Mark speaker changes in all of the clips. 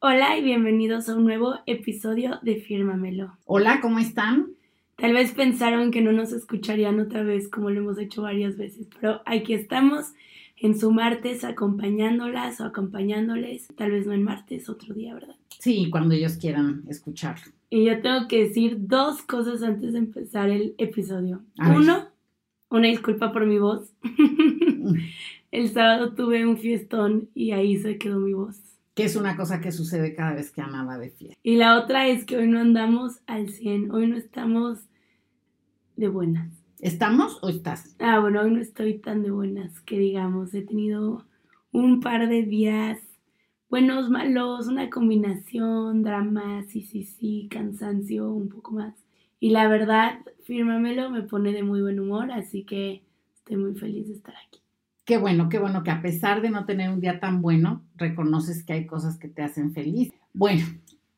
Speaker 1: Hola y bienvenidos a un nuevo episodio de Fírmamelo.
Speaker 2: Hola, ¿cómo están?
Speaker 1: Tal vez pensaron que no nos escucharían otra vez como lo hemos hecho varias veces, pero aquí estamos en su martes acompañándolas o acompañándoles, tal vez no en martes, otro día, ¿verdad?
Speaker 2: Sí, cuando ellos quieran escucharlo.
Speaker 1: Y yo tengo que decir dos cosas antes de empezar el episodio.
Speaker 2: A ver.
Speaker 1: Uno, una disculpa por mi voz. el sábado tuve un fiestón y ahí se quedó mi voz.
Speaker 2: Que es una cosa que sucede cada vez que Ana va de fiesta.
Speaker 1: Y la otra es que hoy no andamos al 100, hoy no estamos de buenas.
Speaker 2: ¿Estamos o estás?
Speaker 1: Ah, bueno, hoy no estoy tan de buenas que digamos. He tenido un par de días buenos, malos, una combinación, drama, sí, sí, sí, cansancio, un poco más. Y la verdad, fírmamelo, me pone de muy buen humor, así que estoy muy feliz de estar aquí.
Speaker 2: Qué bueno, qué bueno que a pesar de no tener un día tan bueno, reconoces que hay cosas que te hacen feliz. Bueno,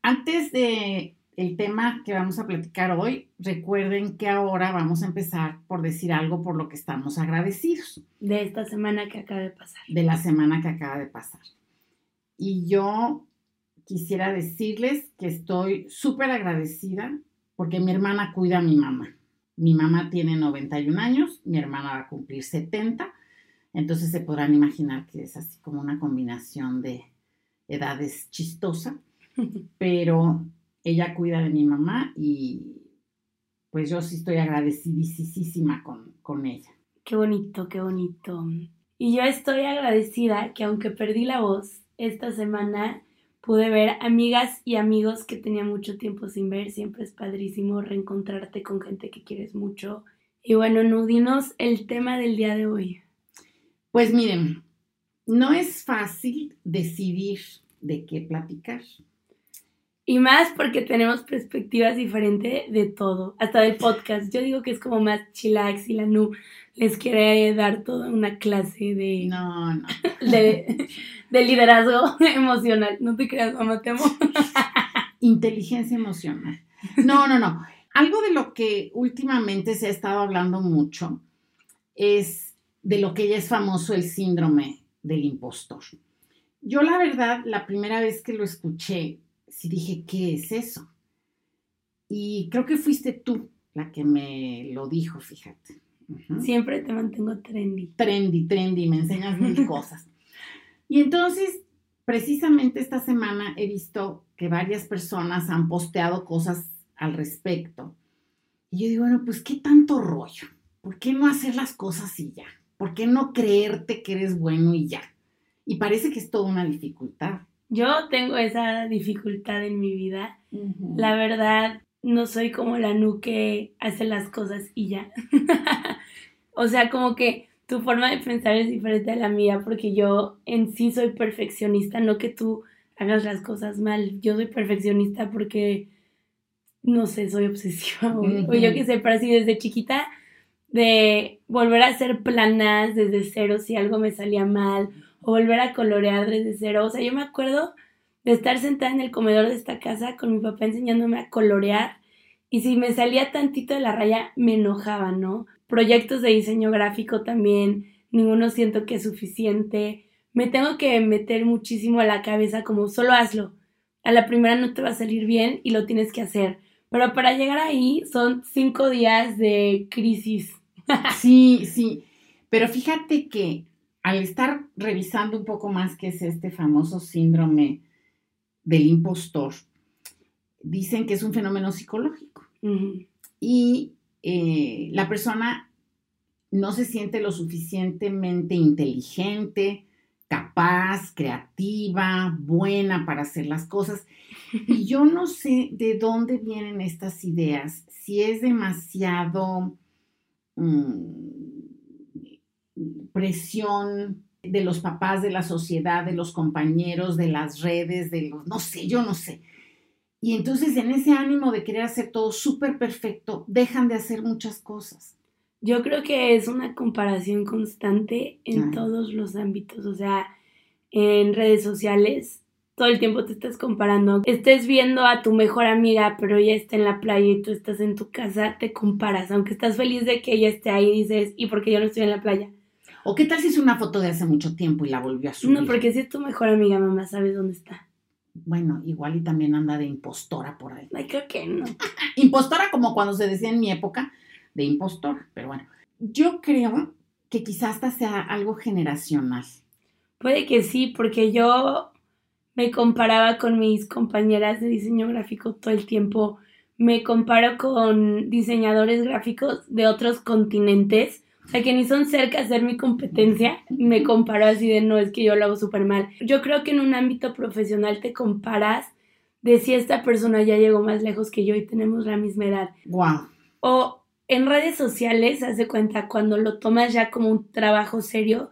Speaker 2: antes de el tema que vamos a platicar hoy, recuerden que ahora vamos a empezar por decir algo por lo que estamos agradecidos
Speaker 1: De esta semana que acaba de pasar.
Speaker 2: de la semana que acaba de pasar. Y yo quisiera decirles que estoy súper agradecida porque mi hermana cuida a mi mamá. Mi mamá tiene 91 años, mi hermana va a cumplir 70, entonces se podrán imaginar que es así como una combinación de edades chistosa, pero ella cuida de mi mamá y pues yo sí estoy agradecidísima con, con ella.
Speaker 1: Qué bonito, qué bonito. Y yo estoy agradecida que aunque perdí la voz, esta semana pude ver amigas y amigos que tenía mucho tiempo sin ver. Siempre es padrísimo reencontrarte con gente que quieres mucho. Y bueno, Nudinos, el tema del día de hoy.
Speaker 2: Pues miren, no es fácil decidir de qué platicar.
Speaker 1: Y más porque tenemos perspectivas diferentes de todo, hasta del podcast. Yo digo que es como más chillax y la Nu les quiere dar toda una clase de,
Speaker 2: No, no.
Speaker 1: de, de liderazgo emocional. No te creas, mamá, te amo.
Speaker 2: Inteligencia emocional. No, no, no. Algo de lo que últimamente se ha estado hablando mucho es de lo que ya es famoso el síndrome del impostor. Yo la verdad, la primera vez que lo escuché, sí dije, ¿qué es eso? Y creo que fuiste tú la que me lo dijo, fíjate.
Speaker 1: Siempre te mantengo trendy.
Speaker 2: trendy, trendy, me enseñas mil cosas. Y entonces, precisamente esta semana he visto que varias personas han posteado cosas al respecto. Y yo digo, bueno, pues qué tanto rollo. ¿Por qué no hacer las cosas y ya? ¿Por qué no creerte que eres bueno y ya? Y parece que es toda una dificultad.
Speaker 1: Yo tengo esa dificultad en mi vida. La verdad, no soy como la Nu que hace las cosas y ya. o sea, como que tu forma de pensar es diferente a la mía porque yo en sí soy perfeccionista, no que tú hagas las cosas mal. Yo soy perfeccionista porque, no sé, soy obsesiva o, o yo qué sé, pero así desde chiquita de volver a hacer planas desde cero si algo me salía mal o volver a colorear desde cero. O sea, yo me acuerdo de estar sentada en el comedor de esta casa con mi papá enseñándome a colorear y si me salía tantito de la raya me enojaba, ¿no? Proyectos de diseño gráfico también, ninguno siento que es suficiente. Me tengo que meter muchísimo a la cabeza como solo hazlo. A la primera no te va a salir bien y lo tienes que hacer. Pero para llegar ahí son cinco días de crisis.
Speaker 2: Sí, sí. Pero fíjate que al estar revisando un poco más qué es este famoso síndrome del impostor, dicen que es un fenómeno psicológico y eh, la persona no se siente lo suficientemente inteligente, capaz, creativa, buena para hacer las cosas. Y yo no sé de dónde vienen estas ideas, si es demasiado mm, presión de los papás, de la sociedad, de los compañeros, de las redes, de los, no sé, yo no sé. Y entonces en ese ánimo de querer hacer todo súper perfecto, dejan de hacer muchas cosas.
Speaker 1: Yo creo que es una comparación constante en
Speaker 2: Ah.
Speaker 1: todos los ámbitos, o sea, en redes sociales, todo el tiempo te estás comparando. Estés viendo a tu mejor amiga, pero ella está en la playa y tú estás en tu casa, te comparas, aunque estás feliz de que ella esté ahí, dices, ¿y por qué yo no estoy en la playa?
Speaker 2: ¿O qué tal si es una foto de hace mucho tiempo y la volvió a subir?
Speaker 1: No, porque si es tu mejor amiga, mamá, sabes dónde está.
Speaker 2: bueno, igual y también anda de impostora por ahí.
Speaker 1: Ay, creo que no.
Speaker 2: impostora como cuando se decía en mi época de impostor, pero bueno, yo creo que quizás hasta sea algo generacional.
Speaker 1: Puede que sí, porque yo me comparaba con mis compañeras de diseño gráfico todo el tiempo. Me comparo con diseñadores gráficos de otros continentes. O sea, que ni son cerca de ser mi competencia. Me comparo así de no, es que yo lo hago súper mal. Yo creo que en un ámbito profesional te comparas de si esta persona ya llegó más lejos que yo y tenemos la misma edad.
Speaker 2: Wow.
Speaker 1: O en redes sociales, hace cuenta, cuando lo tomas ya como un trabajo serio,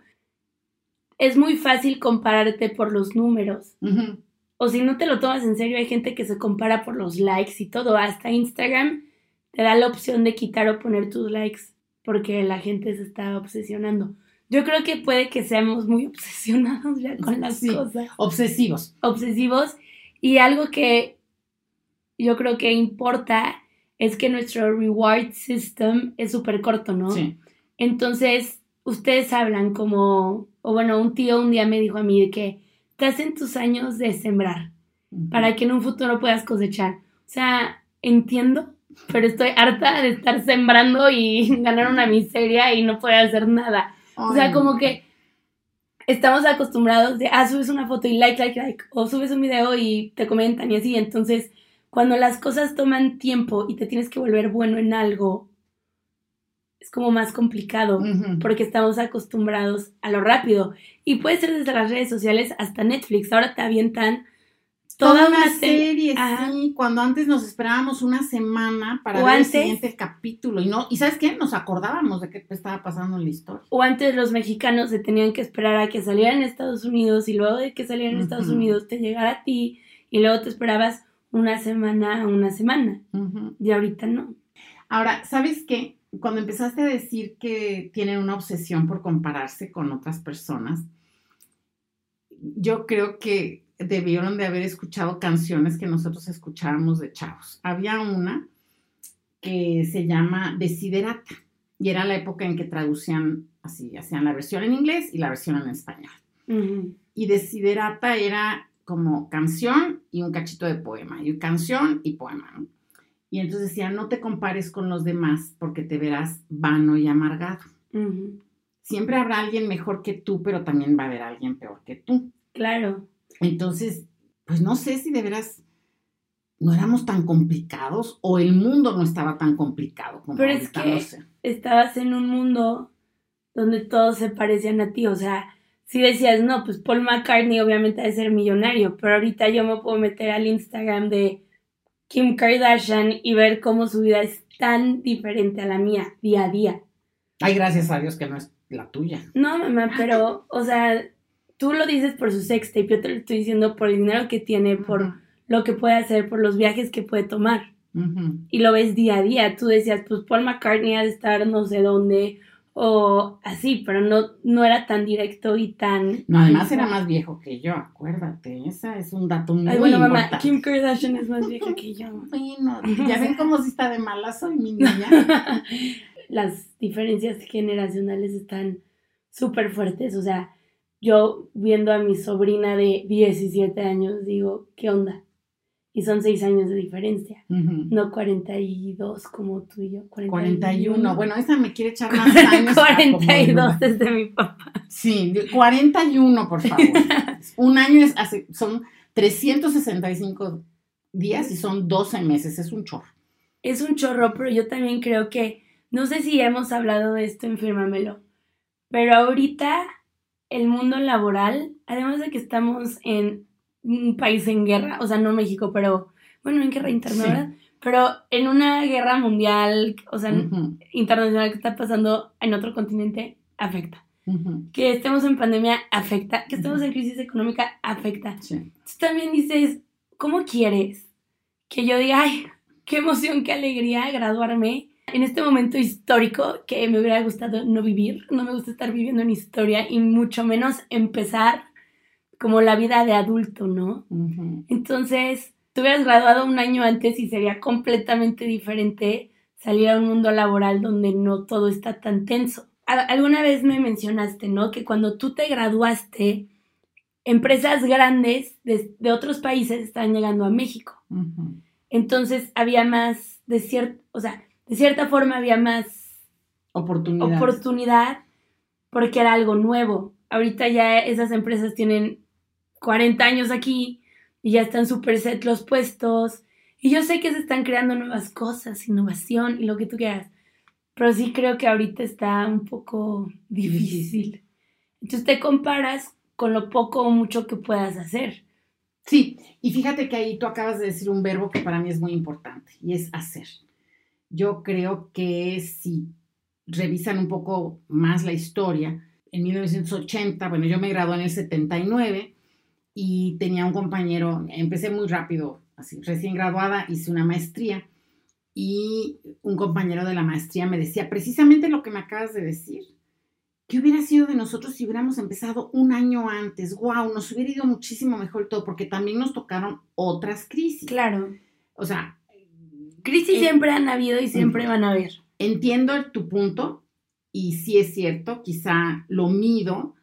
Speaker 1: es muy fácil compararte por los números. O si no te lo tomas en serio, hay gente que se compara por los likes y todo. Hasta Instagram te da la opción de quitar o poner tus likes porque la gente se está obsesionando. Yo creo que puede que seamos muy obsesionados ya con las cosas.
Speaker 2: Obsesivos.
Speaker 1: Obsesivos. Y algo que yo creo que importa es que nuestro reward system es súper corto, ¿no? Sí. Entonces, ustedes hablan como, o bueno, un tío un día me dijo a mí de que estás en tus años de sembrar para que en un futuro puedas cosechar. O sea, entiendo, pero estoy harta de estar sembrando y ganar una miseria y no poder hacer nada. o sea, como que estamos acostumbrados de, ah, subes una foto y like, like, like, o subes un video y te comentan y así. Entonces, cuando las cosas toman tiempo y te tienes que volver bueno en algo es como más complicado porque estamos acostumbrados a lo rápido. Y puede ser desde las redes sociales hasta Netflix. Ahora te avientan
Speaker 2: toda, una, serie, sí, cuando antes nos esperábamos una semana para ver el siguiente capítulo y no, y ¿sabes qué? Nos acordábamos de qué estaba pasando en la historia.
Speaker 1: O antes los mexicanos se tenían que esperar a que salieran en Estados Unidos y luego de que salieran en Estados Unidos te llegara a ti y luego te esperabas una semana a una semana. Y ahorita no.
Speaker 2: Ahora, ¿sabes qué? Cuando empezaste a decir que tienen una obsesión por compararse con otras personas, yo creo que debieron de haber escuchado canciones que nosotros escuchábamos de chavos. Había una que se llama Desiderata y era la época en que traducían así, hacían la versión en inglés y la versión en español. Y Desiderata era como canción y un cachito de poema, y canción y poema. Y entonces decía, no te compares con los demás porque te verás vano y amargado. Siempre habrá alguien mejor que tú, pero también va a haber alguien peor que tú.
Speaker 1: Claro.
Speaker 2: Entonces, pues no sé si de veras no éramos tan complicados o el mundo no estaba tan complicado como
Speaker 1: Pero es que estabas en un mundo donde todos se parecían a ti, o sea, si decías, no, pues Paul McCartney obviamente debe ser millonario, pero ahorita yo me puedo meter al Instagram de Kim Kardashian y ver cómo su vida es tan diferente a la mía día a día.
Speaker 2: Ay, gracias a Dios que no es la tuya.
Speaker 1: No, mamá, pero, o sea, tú lo dices por su sextape, yo te lo estoy diciendo por el dinero que tiene, por lo que puede hacer, por los viajes que puede tomar. Y lo ves día a día. Tú decías, pues Paul McCartney ha de estar no sé dónde, o así, pero no, no era tan directo y tan...
Speaker 2: No, además era más viejo que yo, acuérdate, esa es un dato muy Ay, bueno, mamá,
Speaker 1: Kim Kardashian es más vieja que yo.
Speaker 2: Bueno, ya ven cómo si está de mala soy mi niña.
Speaker 1: Las diferencias generacionales están súper fuertes, o sea, yo viendo a mi sobrina de 17 años digo, ¿qué onda? Y son seis años de diferencia, no 42 como tú y yo.
Speaker 2: 41. Bueno, esa me quiere echar más años.
Speaker 1: 42 desde mi papá.
Speaker 2: Sí, 41, por favor. Un año es hace, son 365 días y son 12 meses, es un chorro.
Speaker 1: Es un chorro, pero yo también creo que, no sé si hemos hablado de esto en Fírmamelo, pero ahorita el mundo laboral, además de que estamos en un país en guerra, o sea, no México, pero bueno, en guerra interna, ¿verdad? Pero en una guerra mundial, o sea, internacional que está pasando en otro continente, afecta. Que estemos en pandemia, afecta. Que estemos en crisis económica, afecta. Tú también dices, ¿cómo quieres que yo diga, ay, qué emoción, qué alegría graduarme en este momento histórico que me hubiera gustado no vivir? No me gusta estar viviendo en historia y mucho menos empezar como la vida de adulto, ¿no? Entonces, tú hubieras graduado un año antes y sería completamente diferente salir a un mundo laboral donde no todo está tan tenso. Alguna vez me mencionaste, ¿no? Que cuando tú te graduaste, empresas grandes de, otros países estaban llegando a México. Entonces había más, de cierta, o sea, de cierta forma había más oportunidad porque era algo nuevo. Ahorita ya esas empresas tienen 40 años aquí y ya están súper set los puestos. Y yo sé que se están creando nuevas cosas, innovación y lo que tú quieras. Pero sí creo que ahorita está un poco difícil. Entonces te comparas con lo poco o mucho que puedas hacer.
Speaker 2: Sí, y fíjate que ahí tú acabas de decir un verbo que para mí es muy importante y es hacer. Yo creo que si revisan un poco más la historia, en 1980, bueno, yo me gradué en el 79 y tenía un compañero, empecé muy rápido, así, recién graduada, hice una maestría y un compañero de la maestría me decía precisamente lo que me acabas de decir. ¿Qué hubiera sido de nosotros si hubiéramos empezado un año antes? ¡Wow! Nos hubiera ido muchísimo mejor todo, porque también nos tocaron otras crisis.
Speaker 1: Claro.
Speaker 2: O sea,
Speaker 1: crisis siempre han habido y siempre van a haber.
Speaker 2: Entiendo tu punto, y sí es cierto, quizá lo mido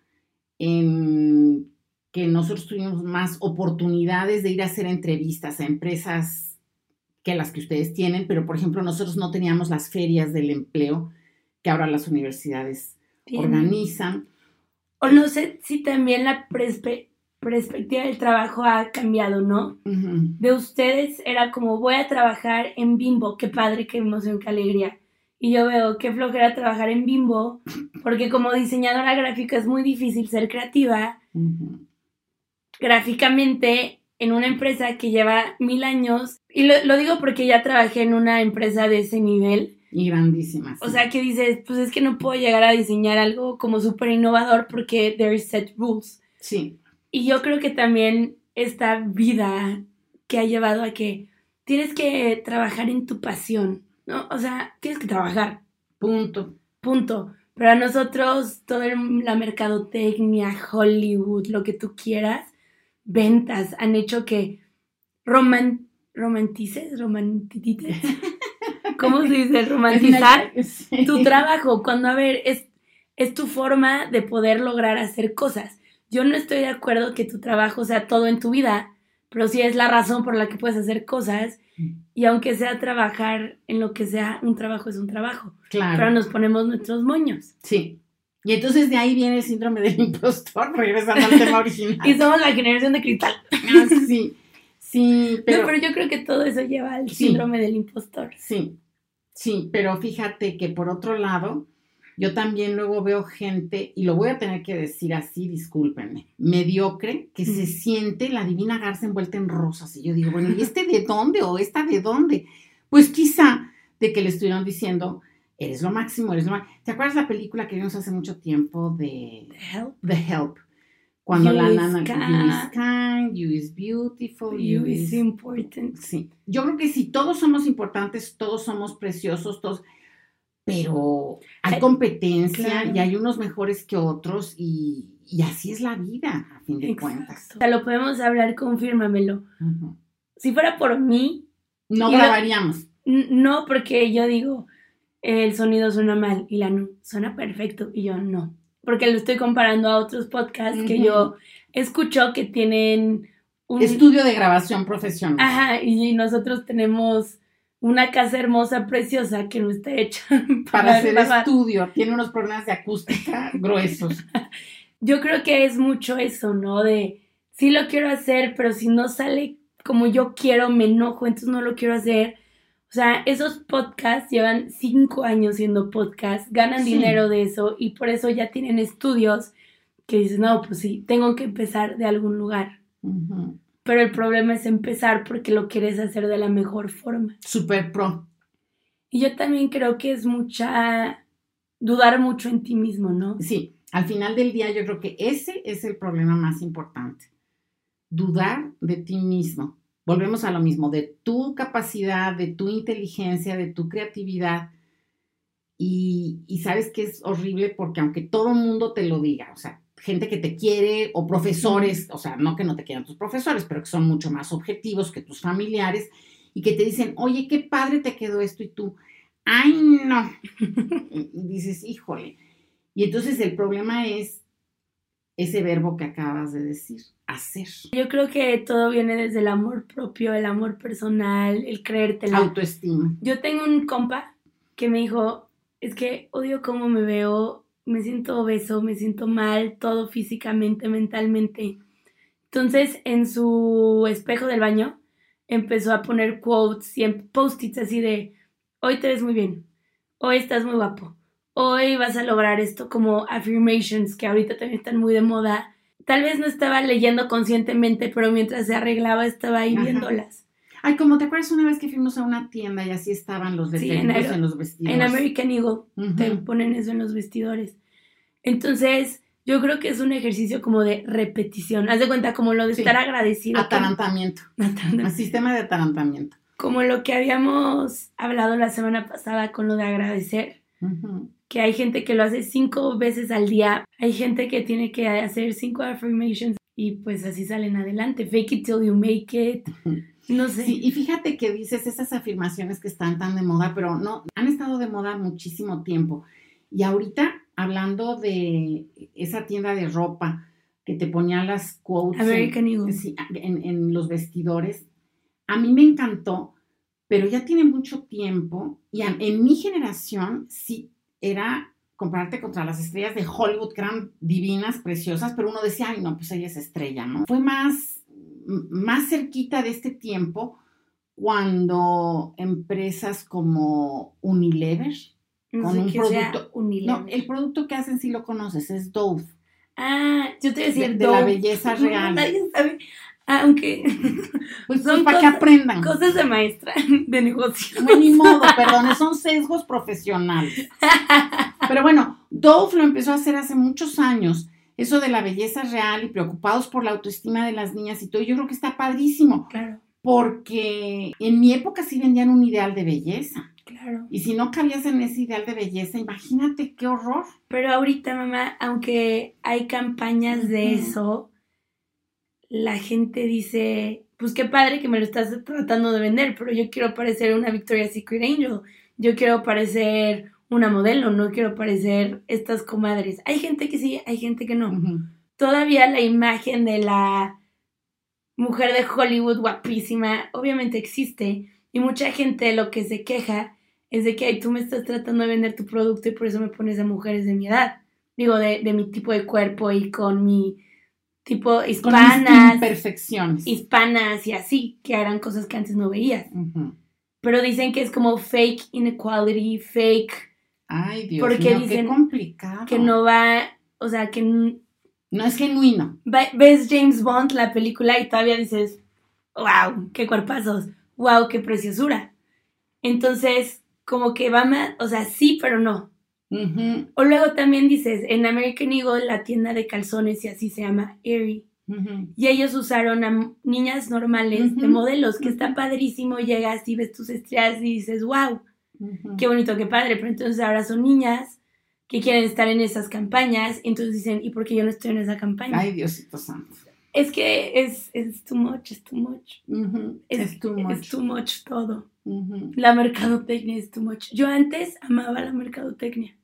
Speaker 2: en que nosotros tuvimos más oportunidades de ir a hacer entrevistas a empresas que las que ustedes tienen, pero por ejemplo nosotros no teníamos las ferias del empleo que ahora las universidades organizan.
Speaker 1: O no sé si también la perspectiva del trabajo ha cambiado, ¿no? De ustedes era como voy a trabajar en Bimbo, qué padre, qué emoción, qué alegría. Y yo veo qué flojera trabajar en Bimbo, porque como diseñadora gráfica es muy difícil ser creativa. Gráficamente, en una empresa que lleva mil años, y lo, digo porque ya trabajé en una empresa de ese nivel.
Speaker 2: Y grandísima.
Speaker 1: O sea, que dices, pues es que no puedo llegar a diseñar algo como súper innovador porque there set rules.
Speaker 2: Sí.
Speaker 1: Y yo creo que también esta vida que ha llevado a que tienes que trabajar en tu pasión. ¿no? O sea, tienes que trabajar.
Speaker 2: Punto.
Speaker 1: Punto. Pero a nosotros, toda la mercadotecnia, Hollywood, lo que tú quieras, ventas, han hecho que roman, romantices, romantites. ¿Cómo se dice? Romantizar tu trabajo. Cuando, a ver, es, es tu forma de poder lograr hacer cosas. Yo no estoy de acuerdo que tu trabajo sea todo en tu vida, pero sí es la razón por la que puedes hacer cosas y aunque sea trabajar en lo que sea, un trabajo es un trabajo. Claro. Pero nos ponemos nuestros moños.
Speaker 2: Sí. Y entonces de ahí viene el síndrome del impostor, regresando al tema original.
Speaker 1: y somos la generación de cristal.
Speaker 2: Ah, sí. Sí,
Speaker 1: pero... pero yo creo que todo eso lleva al síndrome del impostor.
Speaker 2: Sí. Sí, pero fíjate que por otro lado, yo también luego veo gente, y lo voy a tener que decir así, discúlpenme, mediocre, que se siente la divina garza envuelta en rosas. Y yo digo, bueno, ¿y este de dónde o esta de dónde? Pues quizá de que le estuvieron diciendo, eres lo máximo, eres lo máximo. ¿Te acuerdas la película que vimos hace mucho tiempo de
Speaker 1: The Help?
Speaker 2: The Help. Cuando la nana, you is kind, you is beautiful,
Speaker 1: you, is important.
Speaker 2: Sí. Yo creo que si todos somos importantes, todos somos preciosos, todos pero hay competencia y hay unos mejores que otros y, así es la vida, a fin de cuentas.
Speaker 1: O sea, lo podemos hablar, confírmamelo. Si fuera por mí...
Speaker 2: No grabaríamos.
Speaker 1: no, porque yo digo, el sonido suena mal y la no, suena perfecto y yo no. Porque lo estoy comparando a otros podcasts que yo escucho que tienen
Speaker 2: un estudio de grabación profesional.
Speaker 1: Ajá, y nosotros tenemos una casa hermosa, preciosa, que no está hecha
Speaker 2: para, hacer estudio. Tiene unos problemas de acústica gruesos.
Speaker 1: Yo creo que es mucho eso, ¿no? De sí lo quiero hacer, pero si no sale como yo quiero, me enojo, entonces no lo quiero hacer. O sea, esos podcasts llevan cinco años siendo podcasts, ganan dinero de eso y por eso ya tienen estudios que dicen, no, pues sí, tengo que empezar de algún lugar pero el problema es empezar porque lo quieres hacer de la mejor forma.
Speaker 2: Super pro.
Speaker 1: Y yo también creo que es mucha, dudar mucho en ti mismo, ¿no?
Speaker 2: Sí, al final del día yo creo que ese es el problema más importante. Dudar de ti mismo. Volvemos a lo mismo, de tu capacidad, de tu inteligencia, de tu creatividad. Y, y sabes que es horrible porque aunque todo el mundo te lo diga, o sea, gente que te quiere o profesores, o sea, no que no te quieran tus profesores, pero que son mucho más objetivos que tus familiares y que te dicen, oye, qué padre te quedó esto y tú, ay, no. y dices, híjole. Y entonces el problema es ese verbo que acabas de decir, hacer.
Speaker 1: Yo creo que todo viene desde el amor propio, el amor personal, el creértela.
Speaker 2: Autoestima.
Speaker 1: Yo tengo un compa que me dijo, es que odio cómo me veo, me siento obeso, me siento mal, todo físicamente, mentalmente. Entonces, en su espejo del baño, empezó a poner quotes y post-its así de, hoy te ves muy bien, hoy estás muy guapo, hoy vas a lograr esto como affirmations que ahorita también están muy de moda. Tal vez no estaba leyendo conscientemente, pero mientras se arreglaba estaba ahí viéndolas.
Speaker 2: Ay, como te acuerdas una vez que fuimos a una tienda y así estaban los detalles en, los vestidores.
Speaker 1: En American Eagle te ponen eso en los vestidores. Entonces, yo creo que es un ejercicio como de repetición. Haz de cuenta como lo de estar agradecido.
Speaker 2: Atarantamiento. Un sistema de atarantamiento.
Speaker 1: Como lo que habíamos hablado la semana pasada con lo de agradecer que hay gente que lo hace cinco veces al día, hay gente que tiene que hacer cinco affirmations y pues así salen adelante. Fake it till you make it. No sé.
Speaker 2: y fíjate que dices esas afirmaciones que están tan de moda, pero no, han estado de moda muchísimo tiempo. Y ahorita, hablando de esa tienda de ropa que te ponía las quotes
Speaker 1: American
Speaker 2: en, en los vestidores, a mí me encantó, pero ya tiene mucho tiempo y en mi generación sí era compararte contra las estrellas de Hollywood, que eran divinas, preciosas, pero uno decía, ay, no, pues ella es estrella, ¿no? Fue más, más cerquita de este tiempo cuando empresas como Unilever,
Speaker 1: con un producto,
Speaker 2: no, el producto que hacen sí lo conoces, es Dove.
Speaker 1: Ah, yo te decía
Speaker 2: de, de la belleza real.
Speaker 1: nadie sabe. Aunque.
Speaker 2: Pues, son para que aprendan.
Speaker 1: Cosas de maestra de negocio.
Speaker 2: No, ni modo, perdón, son sesgos profesionales. Pero bueno, Dove lo empezó a hacer hace muchos años. Eso de la belleza real y preocupados por la autoestima de las niñas y todo, yo creo que está padrísimo.
Speaker 1: Claro.
Speaker 2: Porque en mi época sí vendían un ideal de belleza.
Speaker 1: Claro.
Speaker 2: Y si no cabías en ese ideal de belleza, imagínate qué horror.
Speaker 1: Pero ahorita, mamá, aunque hay campañas de eso, la gente dice, pues qué padre que me lo estás tratando de vender, pero yo quiero parecer una Victoria's Secret Angel, yo quiero parecer una modelo, no quiero parecer estas comadres. Hay gente que sí, hay gente que no. Todavía la imagen de la mujer de Hollywood guapísima obviamente existe y mucha gente lo que se queja es de que tú me estás tratando de vender tu producto y por eso me pones a mujeres de mi edad, digo, de, de mi tipo de cuerpo y con mi tipo hispanas,
Speaker 2: perfecciones,
Speaker 1: hispanas y así, que harán cosas que antes no veías. Pero dicen que es como fake inequality, fake.
Speaker 2: Ay, Dios porque dicen qué complicado.
Speaker 1: Que no va, o sea, que
Speaker 2: no es genuino.
Speaker 1: Ves James Bond la película y todavía dices, wow, qué cuerpazos, wow, qué preciosura. Entonces, como que va más, o sea, sí, pero no. O luego también dices, en American Eagle, la tienda de calzones, y así se llama, Aerie. Y ellos usaron a niñas normales de modelos, que está padrísimo, llegas y ves tus estrellas y dices, wow, qué bonito, qué padre, pero entonces ahora son niñas que quieren estar en esas campañas, y entonces dicen, ¿y por qué yo no estoy en esa campaña?
Speaker 2: Ay, Diosito Santo.
Speaker 1: Es que es, es too much, es too much.
Speaker 2: es, too much.
Speaker 1: Es too much todo. La mercadotecnia es too much. Yo antes amaba la mercadotecnia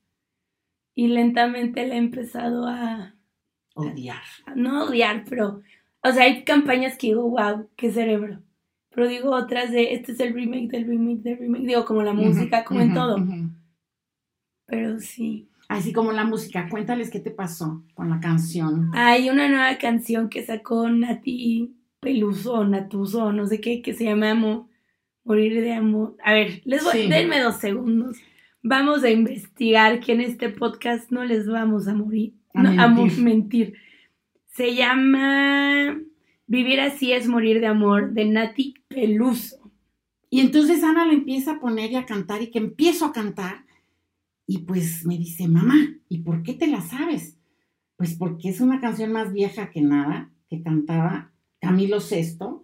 Speaker 1: y lentamente la he empezado a
Speaker 2: odiar.
Speaker 1: no odiar, pero, o sea, hay campañas que digo, wow, qué cerebro. Pero digo otras de, este es el remake del remake del remake, digo, como la música, como en todo. Pero sí.
Speaker 2: Así como la música, cuéntales qué te pasó con la canción.
Speaker 1: Hay una nueva canción que sacó Nati Peluso, Natuso, no sé qué, que se llama Morir de Amor. A ver, les voy, denme dos segundos vamos a investigar que en este podcast no les vamos a morir, a, mentir. Se llama Vivir así es morir de amor de Nati Peluso.
Speaker 2: Y entonces Ana le empieza a poner y a cantar y que empiezo a cantar y pues me dice, mamá, ¿y por qué te la sabes? Pues porque es una canción más vieja que nada, que cantaba Camilo Sesto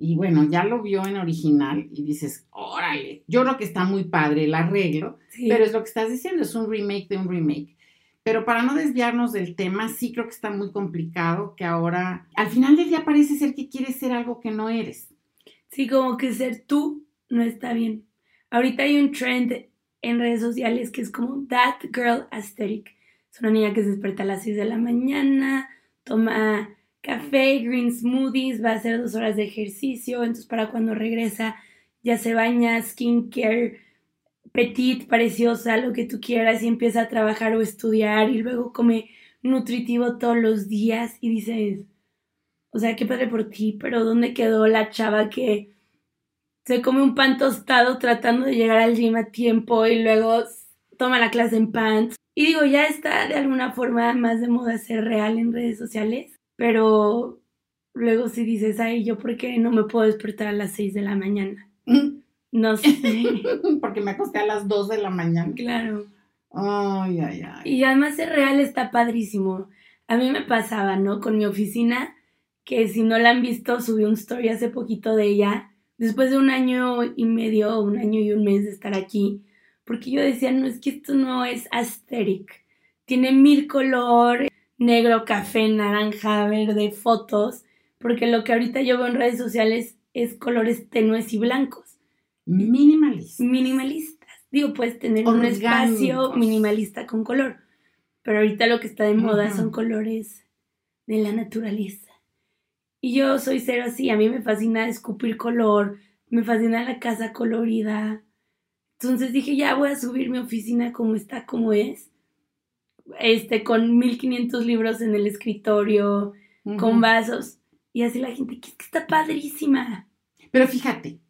Speaker 2: y bueno, ya lo vio en original y dices, órale, yo creo que está muy padre el arreglo, pero es lo que estás diciendo, es un remake de un remake. Pero para no desviarnos del tema, sí creo que está muy complicado que ahora, al final del día parece ser que quieres ser algo que no eres.
Speaker 1: Sí, como que ser tú no está bien. Ahorita hay un trend en redes sociales que es como That Girl Aesthetic. Es una niña que se despierta a las 6 de la mañana, toma café, green smoothies, va a hacer dos horas de ejercicio, entonces para cuando regresa ya se baña, skincare, petit, preciosa, lo que tú quieras y empieza a trabajar o estudiar y luego come nutritivo todos los días y dices, o sea, qué padre por ti, pero ¿dónde quedó la chava que se come un pan tostado tratando de llegar al gym a tiempo y luego toma la clase en pants? Y digo, ya está de alguna forma más de moda ser real en redes sociales, pero luego si dices, ay, ¿yo por qué no me puedo despertar a las 6 de la mañana? Mm. No sé.
Speaker 2: Porque me acosté a las 2 de la mañana.
Speaker 1: Claro.
Speaker 2: Ay, ay, ay.
Speaker 1: Y además ser real está padrísimo. A mí me pasaba, ¿no? Con mi oficina, que si no la han visto, subí un story hace poquito de ella, después de un año y medio, un año y un mes de estar aquí, porque yo decía, no, es que esto no es aesthetic. Tiene mil colores, negro, café, naranja, verde, fotos, porque lo que ahorita yo veo en redes sociales es colores tenues y blancos.
Speaker 2: Minimalistas.
Speaker 1: Minimalistas. Digo, puedes tener un espacio minimalista con color, pero ahorita lo que está de moda son colores de la naturaleza. Y yo soy cero así, a mí me fascina escupir color, me fascina la casa colorida. Entonces dije, ya voy a subir mi oficina como está, como es. Este, con 1500 libros en el escritorio, con vasos. Y así la gente, que que está padrísima.
Speaker 2: Pero fíjate,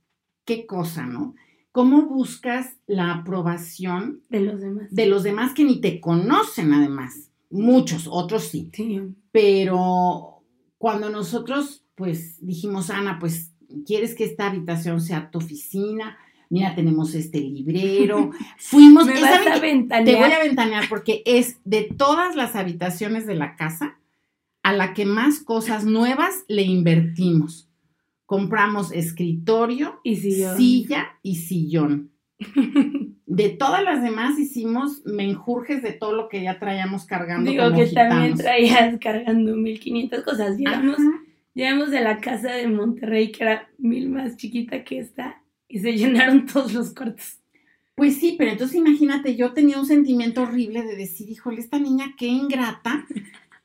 Speaker 2: qué cosa, ¿no? ¿Cómo buscas la aprobación
Speaker 1: de los demás?
Speaker 2: De los demás que ni te conocen, además. Muchos, otros sí. sí. Pero cuando nosotros, pues, dijimos, Ana, pues, ¿quieres que esta habitación sea tu oficina? Mira, tenemos este librero. Fuimos.
Speaker 1: ¿Me vas a ventanear?
Speaker 2: Te voy a ventanear porque es de todas las habitaciones de la casa a la que más cosas nuevas le invertimos compramos escritorio,
Speaker 1: y
Speaker 2: silla y sillón. De todas las demás hicimos menjurjes de todo lo que ya traíamos cargando.
Speaker 1: Digo que también traías cargando 1500 cosas. Llegamos, de la casa de Monterrey, que era mil más chiquita que esta, y se llenaron todos los cuartos.
Speaker 2: Pues sí, pero entonces imagínate, yo tenía un sentimiento horrible de decir, híjole, esta niña qué ingrata,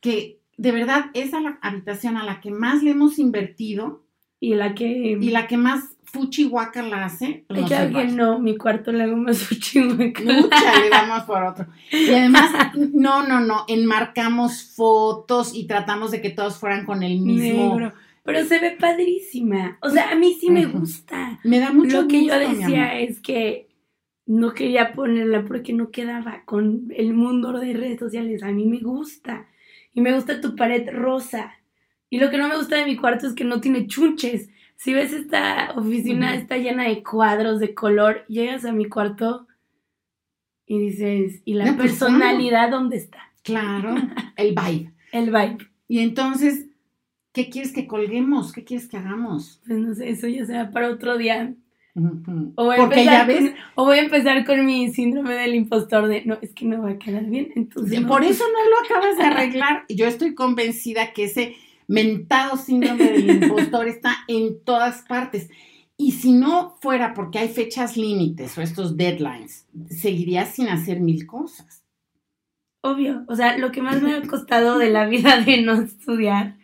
Speaker 2: que de verdad esa la habitación a la que más le hemos invertido
Speaker 1: y la que...
Speaker 2: Y la que más fuchihuaca la hace.
Speaker 1: Pues no que no, mi cuarto le hago más fuchihuaca.
Speaker 2: Mucha, le damos por otro. Y además, no, no, no, enmarcamos fotos y tratamos de que todos fueran con el mismo... Negro.
Speaker 1: Pero se ve padrísima. O sea, a mí sí me gusta.
Speaker 2: Me da mucho
Speaker 1: Lo que yo decía es que no quería ponerla porque no quedaba con el mundo de redes sociales. A mí me gusta. Y me gusta tu pared rosa. Y lo que no me gusta de mi cuarto es que no tiene chunches. Si ves esta oficina está llena de cuadros de color, llegas a mi cuarto y dices, ¿y la pues, personalidad dónde está?
Speaker 2: Claro, el vibe.
Speaker 1: el vibe.
Speaker 2: Y entonces, ¿qué quieres que colguemos? ¿Qué quieres que hagamos?
Speaker 1: Pues no sé, eso ya será para otro día. o, voy Porque ya ves... o voy a empezar con mi síndrome del impostor de, no, es que no va a quedar bien. Entonces,
Speaker 2: Por eso no lo acabas de arreglar. Yo estoy convencida que ese mentado síndrome del impostor está en todas partes. Y si no fuera porque hay fechas límites o estos deadlines, seguirías sin hacer mil cosas.
Speaker 1: Obvio, o sea, lo que más me ha costado de la vida de no estudiar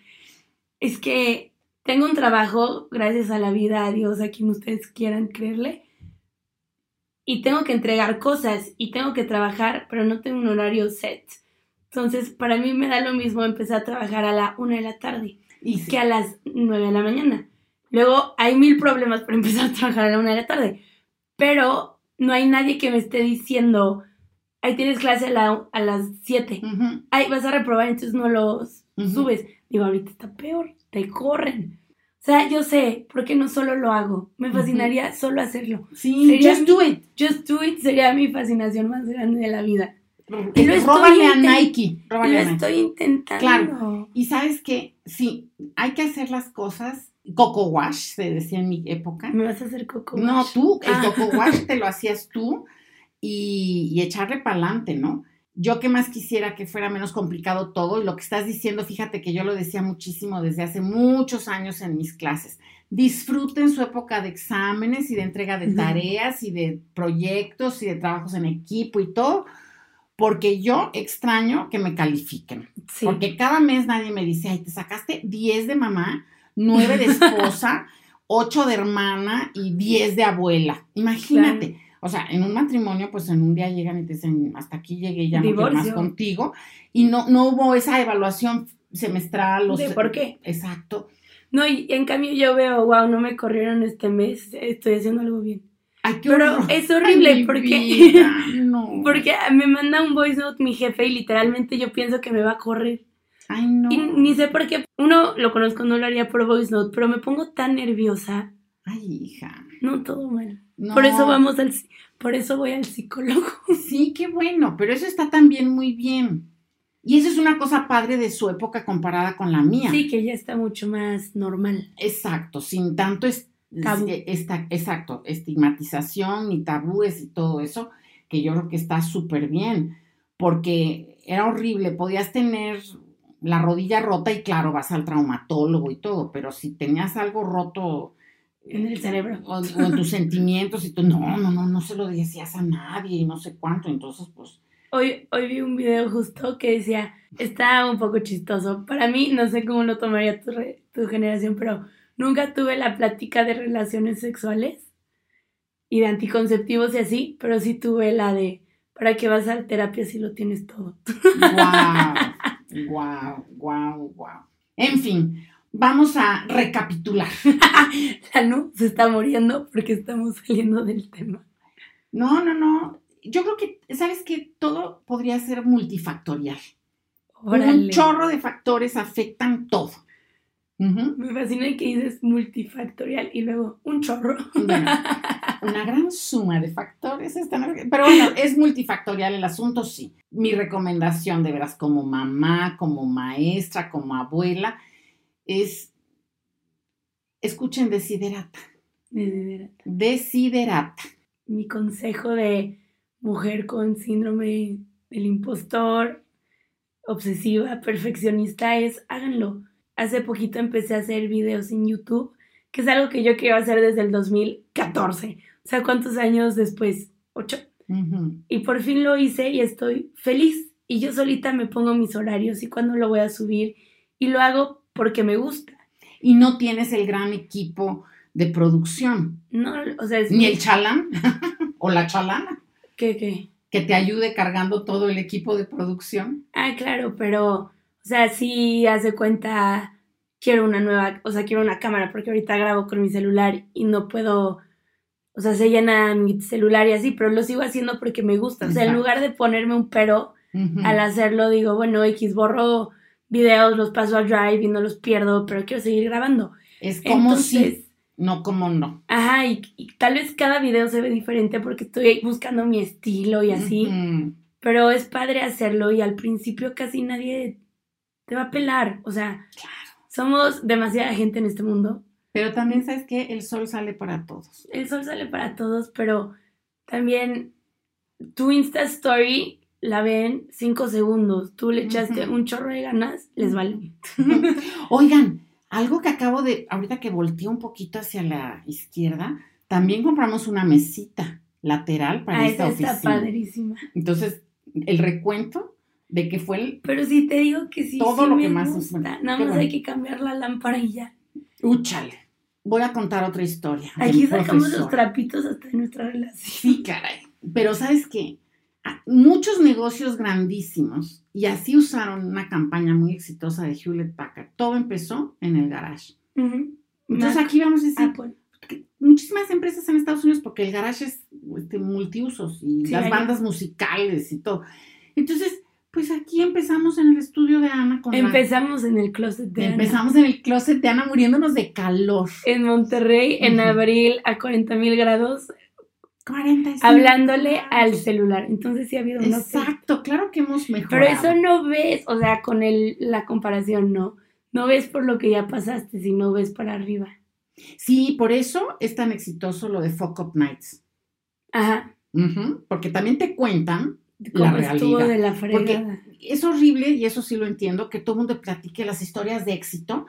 Speaker 1: es que tengo un trabajo, gracias a la vida, a Dios, a quien ustedes quieran creerle, y tengo que entregar cosas y tengo que trabajar, pero no tengo un horario set. Entonces, para mí me da lo mismo empezar a trabajar a la una de la tarde que a las nueve de la mañana. Luego hay mil problemas para empezar a trabajar a la una de la tarde, pero no hay nadie que me esté diciendo, ahí tienes clase a, las siete, ahí vas a reprobar, entonces no los subes. Digo, ahorita está peor, te corren. O sea, yo sé, porque no solo lo hago, me fascinaría solo hacerlo.
Speaker 2: Sí, just do it.
Speaker 1: Just do it sería mi fascinación más grande de la vida.
Speaker 2: Y lo róbale a Nike.
Speaker 1: lo estoy intentando.
Speaker 2: Claro. Y sabes que sí, hay que hacer las cosas. Coco wash, se decía en mi época.
Speaker 1: ¿Me vas a hacer coco wash?
Speaker 2: No, tú, el ah. coco wash te lo hacías tú y, y echarle para adelante, ¿no? Yo que más quisiera que fuera menos complicado todo y lo que estás diciendo, fíjate que yo lo decía muchísimo desde hace muchos años en mis clases. Disfruten su época de exámenes y de entrega de tareas y de proyectos y de trabajos en equipo y todo, porque yo extraño que me califiquen. Porque cada mes nadie me dice, ay, te sacaste 10 de mamá, 9 de esposa, 8 de hermana y 10 de abuela. Imagínate. O sea, en un matrimonio, pues en un día llegan y te dicen, hasta aquí llegué, ya no quiero más contigo. Y no, no hubo esa evaluación semestral.
Speaker 1: ¿De por qué?
Speaker 2: Exacto.
Speaker 1: No, y en cambio yo veo, wow, no me corrieron este mes, estoy haciendo algo bien. Pero es horrible porque, porque me manda un voice note mi jefe y literalmente yo pienso que me va a correr.
Speaker 2: Ay, no.
Speaker 1: Y ni sé por qué. Uno lo conozco, no lo haría por voice note, pero me pongo tan nerviosa.
Speaker 2: Ay, hija.
Speaker 1: No, todo mal. Por eso vamos al por eso voy al psicólogo.
Speaker 2: Sí, qué bueno, pero eso está también muy bien. Y eso es una cosa padre de su época comparada con la mía.
Speaker 1: Sí, que ya está mucho más normal.
Speaker 2: Exacto, sin tanto exacto, estigmatización ni tabúes y todo eso, que yo creo que está súper bien, porque era horrible, podías tener la rodilla rota y claro, vas al traumatólogo y todo, pero si tenías algo roto
Speaker 1: en el cerebro
Speaker 2: o, en tus sentimientos y tú, no, no, no, no se lo decías a nadie y no sé cuánto, entonces pues
Speaker 1: Hoy, hoy vi un video justo que decía, está un poco chistoso. Para mí, no sé cómo lo tomaría tu, tu generación, pero nunca tuve la plática de relaciones sexuales y de anticonceptivos y así, pero sí tuve la de, ¿para qué vas a la terapia si lo tienes todo?
Speaker 2: Wow, wow, wow, wow. En fin, vamos a recapitular.
Speaker 1: la NU se está muriendo porque estamos saliendo del tema.
Speaker 2: No, no, no yo creo que, ¿sabes que Todo podría ser multifactorial. Un chorro de factores afectan todo.
Speaker 1: Me fascina que dices multifactorial y luego un chorro.
Speaker 2: una gran suma de factores. Pero bueno, es multifactorial el asunto, sí. Mi recomendación, de veras, como mamá, como maestra, como abuela, es escuchen Desiderata.
Speaker 1: Desiderata.
Speaker 2: Desiderata.
Speaker 1: Mi consejo de mujer con síndrome del impostor, obsesiva, perfeccionista es háganlo. Hace poquito empecé a hacer videos en YouTube, que es algo que yo quiero hacer desde el 2014. O sea, ¿cuántos años después? Ocho. Y por fin lo hice y estoy feliz. Y yo solita me pongo mis horarios y cuándo lo voy a subir. Y lo hago porque me gusta.
Speaker 2: Y no tienes el gran equipo de producción.
Speaker 1: No, o sea,
Speaker 2: Ni el chalán o la chalana.
Speaker 1: ¿Qué, qué?
Speaker 2: Que te ayude cargando todo el equipo de producción.
Speaker 1: Ah, claro, pero, o sea, sí hace cuenta, quiero una nueva, o sea, quiero una cámara, porque ahorita grabo con mi celular y no puedo, o sea, se llena mi celular y así, pero lo sigo haciendo porque me gusta. O sea, en lugar de ponerme un pero al hacerlo, digo, bueno, X, borro videos, los paso al drive y no los pierdo, pero quiero seguir grabando.
Speaker 2: Es como si no como no.
Speaker 1: Ajá, y, tal vez cada video se ve diferente porque estoy buscando mi estilo y así. Pero es padre hacerlo y al principio casi nadie te va a pelar. O sea, somos demasiada gente en este mundo.
Speaker 2: Pero también sabes que el sol sale para todos.
Speaker 1: El sol sale para todos, pero también tu Insta Story la ven cinco segundos. Tú le echaste un chorro de ganas, les vale.
Speaker 2: Oigan, algo que acabo de, ahorita que volteé un poquito hacia la izquierda, también compramos una mesita lateral para ah, esta oficina. Está
Speaker 1: padrísima.
Speaker 2: Entonces, el recuento de que fue el...
Speaker 1: Pero sí te digo que sí, todo lo que más gusta. Nada más hay que cambiar la lámpara y ya.
Speaker 2: Úchale. Voy a contar otra historia.
Speaker 1: Aquí sacamos los trapitos hasta de nuestra relación.
Speaker 2: Sí, caray. Pero ¿sabes qué? Muchos negocios grandísimos y así usaron una campaña muy exitosa de Hewlett Packard. Todo empezó en el garage. Entonces aquí vamos a decir, muchísimas empresas en Estados Unidos porque el garage es este, multiusos y las bandas musicales y todo. Entonces, pues aquí empezamos en el estudio de Ana. Con
Speaker 1: empezamos en el closet de
Speaker 2: Ana. Empezamos en el closet de Ana muriéndonos de calor.
Speaker 1: En Monterrey, en abril a 40 mil grados,
Speaker 2: 45.
Speaker 1: Hablándole al celular. Entonces sí ha habido
Speaker 2: un Exacto, claro que hemos mejorado.
Speaker 1: Pero eso no ves, o sea, con el, la comparación, no. No ves por lo que ya pasaste, sino ves para arriba.
Speaker 2: Sí, por eso es tan exitoso lo de Fuck Up Nights.
Speaker 1: Ajá.
Speaker 2: porque también te cuentan la realidad.
Speaker 1: de la fregada.
Speaker 2: es horrible, y eso sí lo entiendo, que todo el mundo platique las historias de éxito,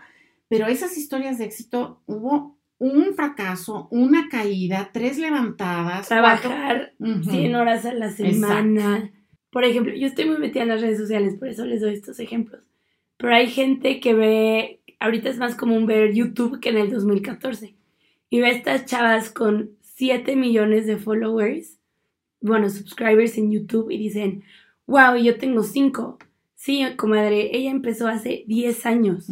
Speaker 2: pero esas historias de éxito hubo un fracaso, una caída, tres levantadas.
Speaker 1: Trabajar 100 horas a la semana. por ejemplo, yo estoy muy metida en las redes sociales, por eso les doy estos ejemplos. Pero hay gente que ve, ahorita es más común ver YouTube que en el 2014. Y ve a estas chavas con 7 millones de followers, bueno, subscribers en YouTube y dicen, wow, yo tengo 5. Sí, comadre, ella empezó hace 10 años.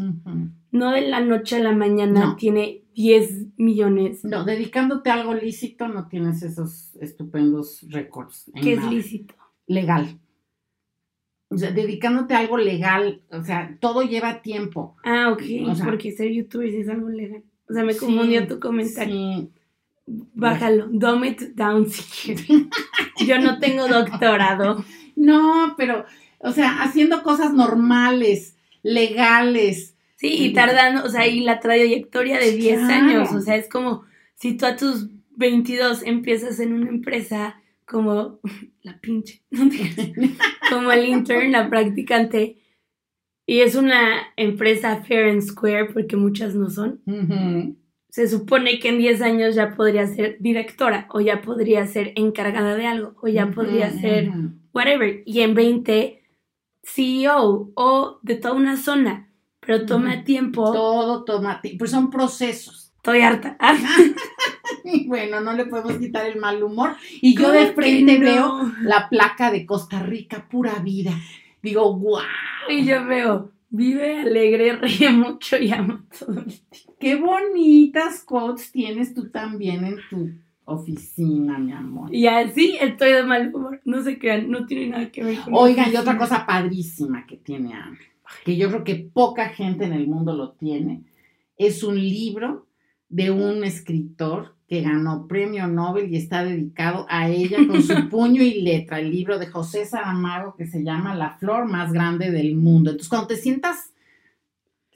Speaker 1: No de la noche a la mañana tiene 10 millones.
Speaker 2: No, dedicándote a algo lícito no tienes esos estupendos récords.
Speaker 1: ¿Qué es lícito?
Speaker 2: Legal. O sea, dedicándote a algo legal, o sea, todo lleva tiempo.
Speaker 1: Ah, ok, porque ser youtuber es algo legal. O sea, me confundió tu comentario. Sí. Bájalo, dumb it down si quieres. Yo no tengo doctorado.
Speaker 2: No, pero, o sea, haciendo cosas normales, legales.
Speaker 1: Sí, y tardando, o sea, y la trayectoria de 10 años, o sea, es como si tú a tus 22 empiezas en una empresa como la pinche, como el intern, la practicante, y es una empresa fair and square porque muchas no son. Se supone que en 10 años ya podría ser directora o ya podría ser encargada de algo o ya podría ser whatever. Y en 20, CEO o de toda una zona. Pero toma tiempo.
Speaker 2: Todo toma tiempo. Pues son procesos.
Speaker 1: Estoy harta.
Speaker 2: bueno, no le podemos quitar el mal humor. Y yo de frente veo la placa de Costa Rica, pura vida. Digo, wow.
Speaker 1: Y yo veo, vive alegre, ríe mucho y ama todo el tiempo.
Speaker 2: Qué bonitas quotes tienes tú también en tu oficina, mi amor.
Speaker 1: Y así estoy de mal humor. No se crean, no tiene nada que ver
Speaker 2: con Oigan, y otra cosa padrísima que tiene Ana, que yo creo que poca gente en el mundo lo tiene, es un libro de un escritor que ganó premio Nobel y está dedicado a ella con su puño y letra, el libro de José Saramago que se llama La flor más grande del mundo. Entonces, cuando te sientas,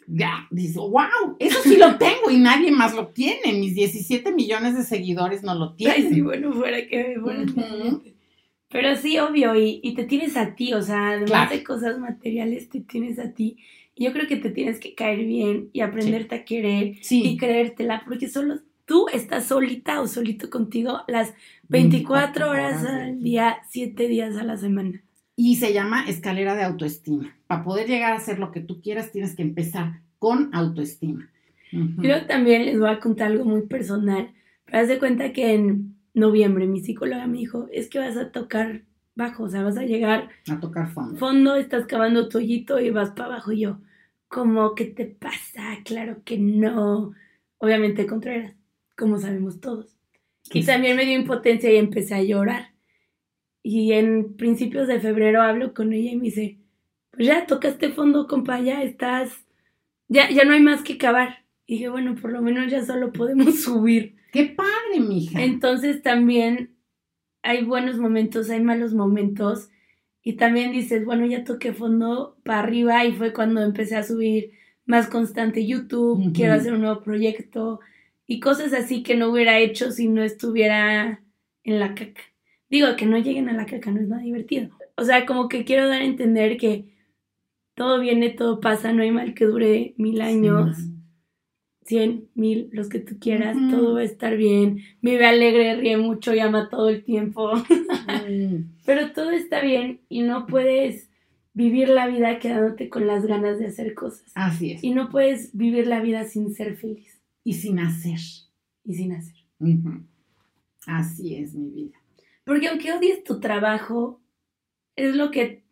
Speaker 2: ya, dices, wow, eso sí lo tengo y nadie más lo tiene. Mis 17 millones de seguidores no lo tienen.
Speaker 1: Ay, sí, bueno, fuera que fuera. Pero sí, obvio, y, te tienes a ti, o sea, además de cosas materiales, te tienes a ti. Yo creo que te tienes que caer bien y aprenderte a querer y creértela, porque solo tú estás solita o solito contigo las 24 horas al día, 7 días a la semana.
Speaker 2: Y se llama escalera de autoestima. Para poder llegar a hacer lo que tú quieras, tienes que empezar con autoestima.
Speaker 1: Yo también les voy a contar algo muy personal. Pero haz de cuenta que en noviembre mi psicóloga me dijo, es que vas a tocar bajo, o sea, vas a llegar
Speaker 2: a tocar fondo.
Speaker 1: Fondo, estás cavando tu hoyito y vas para abajo. Y yo, ¿cómo que te pasa? Claro que no. Obviamente Contreras como sabemos todos. Y también me dio impotencia y empecé a llorar. Y en principios de febrero hablo con ella y me dice, pues ya tocaste fondo, compa, ya estás, ya, ya no hay más que cavar. Y dije, bueno, por lo menos ya solo podemos subir.
Speaker 2: ¡Qué padre, mija!
Speaker 1: Entonces también hay buenos momentos, hay malos momentos. Y también dices, bueno, ya toqué fondo para arriba y fue cuando empecé a subir más constante YouTube, quiero hacer un nuevo proyecto, y cosas así que no hubiera hecho si no estuviera en la caca. Digo, que no lleguen a la caca no es nada divertido. O sea, como que quiero dar a entender que todo viene, todo pasa, no hay mal que dure mil años, cien, mil, los que tú quieras, todo va a estar bien. Vive alegre, ríe mucho y ama todo el tiempo. Pero todo está bien y no puedes vivir la vida quedándote con las ganas de hacer cosas.
Speaker 2: Así es.
Speaker 1: Y no puedes vivir la vida sin ser feliz.
Speaker 2: Y sin hacer.
Speaker 1: Y sin hacer.
Speaker 2: Así es mi vida.
Speaker 1: Porque aunque odies tu trabajo, es lo que...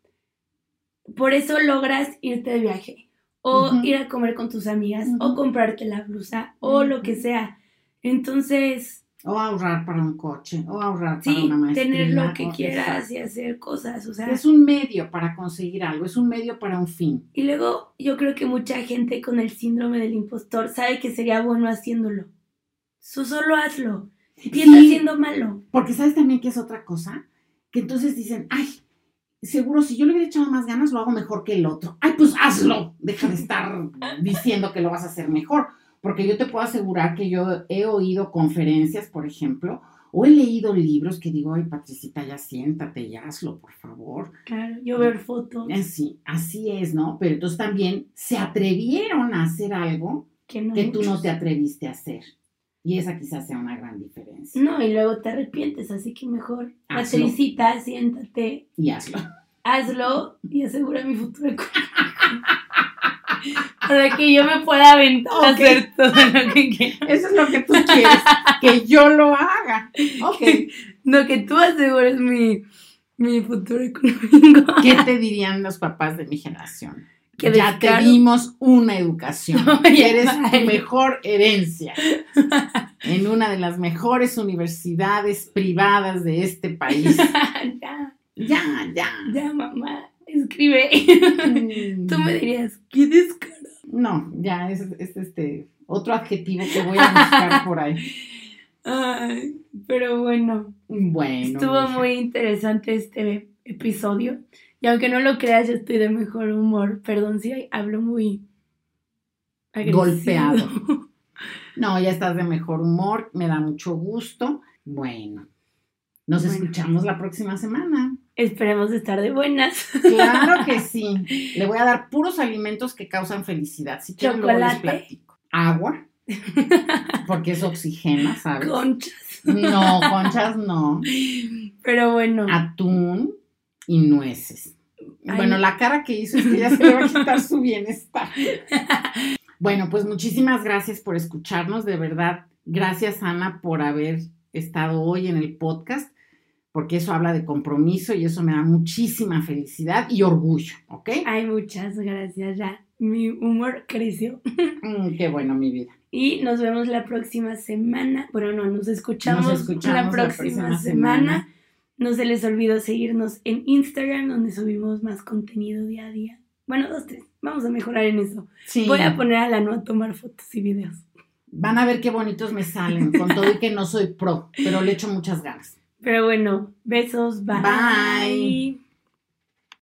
Speaker 1: Por eso logras irte de viaje, o ir a comer con tus amigas, o comprarte la blusa, o lo que sea. Entonces...
Speaker 2: O ahorrar para un coche, o ahorrar para una maestría.
Speaker 1: tener lo que quieras y hacer cosas, o sea...
Speaker 2: Es un medio para conseguir algo, es un medio para un fin.
Speaker 1: Y luego yo creo que mucha gente con el síndrome del impostor sabe que sería bueno haciéndolo. solo hazlo. Y está haciendo malo.
Speaker 2: Porque sabes también que es otra cosa, que entonces dicen, ay, seguro si yo le hubiera echado más ganas lo hago mejor que el otro. Ay, pues hazlo. Deja de estar diciendo que lo vas a hacer mejor porque yo te puedo asegurar que yo he oído conferencias, por ejemplo, o he leído libros que digo, ay, Patricita, ya siéntate y hazlo, por favor.
Speaker 1: Claro, yo ver fotos.
Speaker 2: Sí, así es, ¿no? Pero entonces también se atrevieron a hacer algo que, tú no te atreviste a hacer. Y esa quizás sea una gran diferencia.
Speaker 1: No, y luego te arrepientes, así que mejor, Patricita, siéntate.
Speaker 2: Y hazlo.
Speaker 1: hazlo y asegura mi futuro económico. Para que yo me pueda aventar a hacer todo lo que quiero.
Speaker 2: Eso es lo que tú quieres, que yo lo haga. Ok.
Speaker 1: No, que tú asegures mi, mi futuro económico.
Speaker 2: ¿Qué te dirían los papás de mi generación? Que ya te dimos una educación. eres tu mejor herencia en una de las mejores universidades privadas de este país.
Speaker 1: ya.
Speaker 2: Ya, ya.
Speaker 1: Ya, mamá. Escribe. Mm. Tú me dirías, ¿qué descaro?
Speaker 2: No, ya es, es, este otro adjetivo que voy a buscar por ahí.
Speaker 1: Ay, pero bueno.
Speaker 2: Bueno.
Speaker 1: Estuvo muy interesante este episodio. Y aunque no lo creas, yo estoy de mejor humor. Perdón si hablo muy
Speaker 2: golpeado. No, ya estás de mejor humor. Me da mucho gusto. Bueno, nos escuchamos la próxima semana.
Speaker 1: Esperemos estar de buenas.
Speaker 2: Claro que sí. Le voy a dar puros alimentos que causan felicidad. Si
Speaker 1: Chocolate.
Speaker 2: Agua. Porque es oxigena, ¿sabes?
Speaker 1: Conchas.
Speaker 2: No, conchas no.
Speaker 1: Pero bueno.
Speaker 2: Atún y nueces. Bueno, la cara que hizo es que ya se le va a quitar su bienestar. Bueno, pues muchísimas gracias por escucharnos, de verdad. Gracias, Ana, por haber estado hoy en el podcast porque eso habla de compromiso y eso me da muchísima felicidad y orgullo, ¿ok?
Speaker 1: Ay, muchas gracias, ya. Mi humor creció.
Speaker 2: Mm, qué bueno, mi vida.
Speaker 1: Y nos vemos la próxima semana. Bueno, no, nos escuchamos, la, próxima semana. No se les olvide seguirnos en Instagram, donde subimos más contenido día a día. Bueno, dos, tres. Vamos a mejorar en eso. Sí. Voy a poner a la no a tomar fotos y videos.
Speaker 2: Van a ver qué bonitos me salen, con todo y que no soy pro, pero le echo muchas ganas.
Speaker 1: Pero bueno, besos, bye. Bye.